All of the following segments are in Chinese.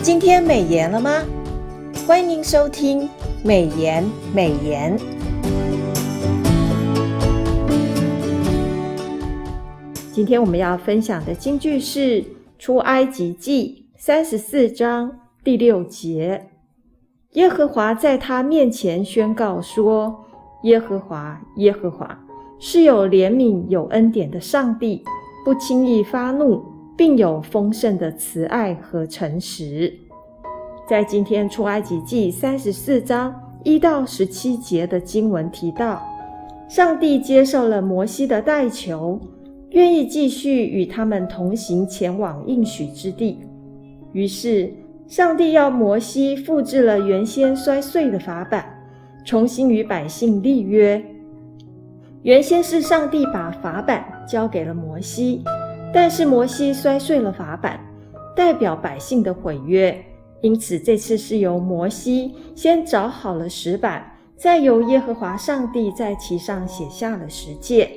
今天美颜了吗？欢迎收听美颜美颜。今天我们要分享的金句是《出埃及记》三十四章第六节：耶和华在他面前宣告说：“耶和华，耶和华，是有怜悯、有恩典的上帝，不轻易发怒。”并有丰盛的慈爱和诚实。在今天出埃及记三十四章一到十七节的经文提到，上帝接受了摩西的代求，愿意继续与他们同行前往应许之地。于是，上帝要摩西复制了原先摔碎的法版，重新与百姓立约。原先是上帝把法版交给了摩西。但是摩西摔碎了法版，代表百姓的毁约，因此这次是由摩西先找好了石板，再由耶和华上帝在其上写下了十诫。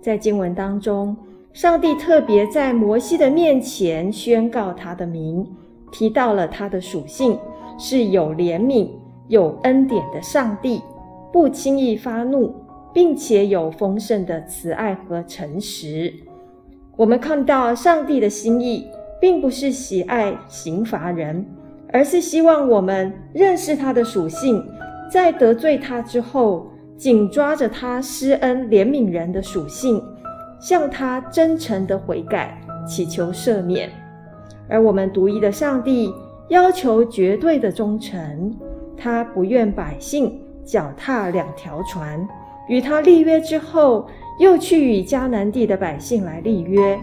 在经文当中，上帝特别在摩西的面前宣告他的名，提到了他的属性是有怜悯、有恩典的上帝，不轻易发怒，并且有丰盛的慈爱和诚实。我们看到上帝的心意，并不是喜爱刑罚人，而是希望我们认识他的属性，在得罪他之后，紧抓着他施恩怜悯人的属性，向他真诚的悔改，祈求赦免。而我们独一的上帝要求绝对的忠诚，他不愿百姓脚踏两条船。与他立约之后，又去与迦南地的百姓来立约，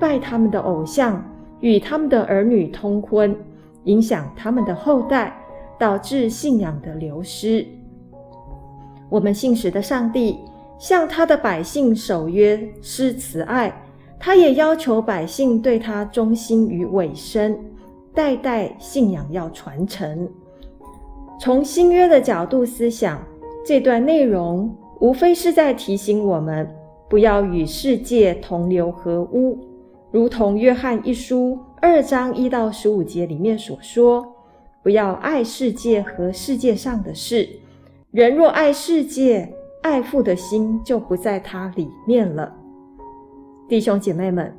拜他们的偶像，与他们的儿女通婚，影响他们的后代，导致信仰的流失。我们信实的上帝向他的百姓守约施慈爱，他也要求百姓对他忠心与委身，代代信仰要传承。从新约的角度思想这段内容。无非是在提醒我们，不要与世界同流合污，如同约翰一书二章一到十五节里面所说：“不要爱世界和世界上的事。人若爱世界，爱父的心就不在它里面了。”弟兄姐妹们，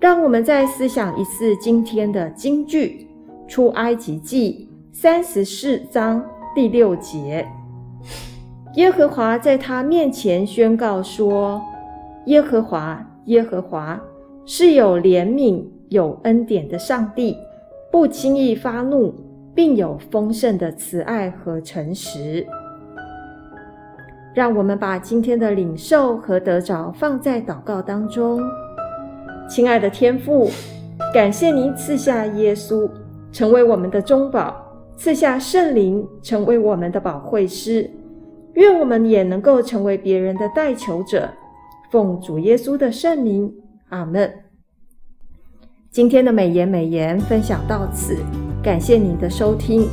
让我们再思想一次今天的金句：出埃及记三十四章第六节。耶和华在他面前宣告说：“耶和华，耶和华，是有怜悯、有恩典的上帝，不轻易发怒，并有丰盛的慈爱和诚实。”让我们把今天的领受和得着放在祷告当中。亲爱的天父，感谢您赐下耶稣成为我们的中保，赐下圣灵成为我们的保惠师。愿我们也能够成为别人的代求者，奉主耶稣的圣名，阿门。今天的美言美言分享到此，感谢您的收听。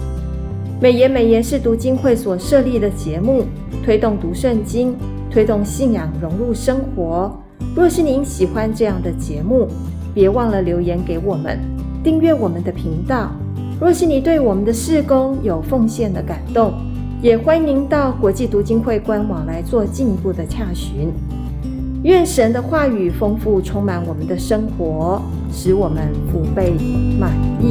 美言美言是读经会所设立的节目，推动读圣经，推动信仰融入生活。若是您喜欢这样的节目，别忘了留言给我们，订阅我们的频道。若是你对我们的事工有奉献的感动，也欢迎您到国际读经会官网来做进一步的洽询。愿神的话语丰富充满我们的生活，使我们福杯满溢。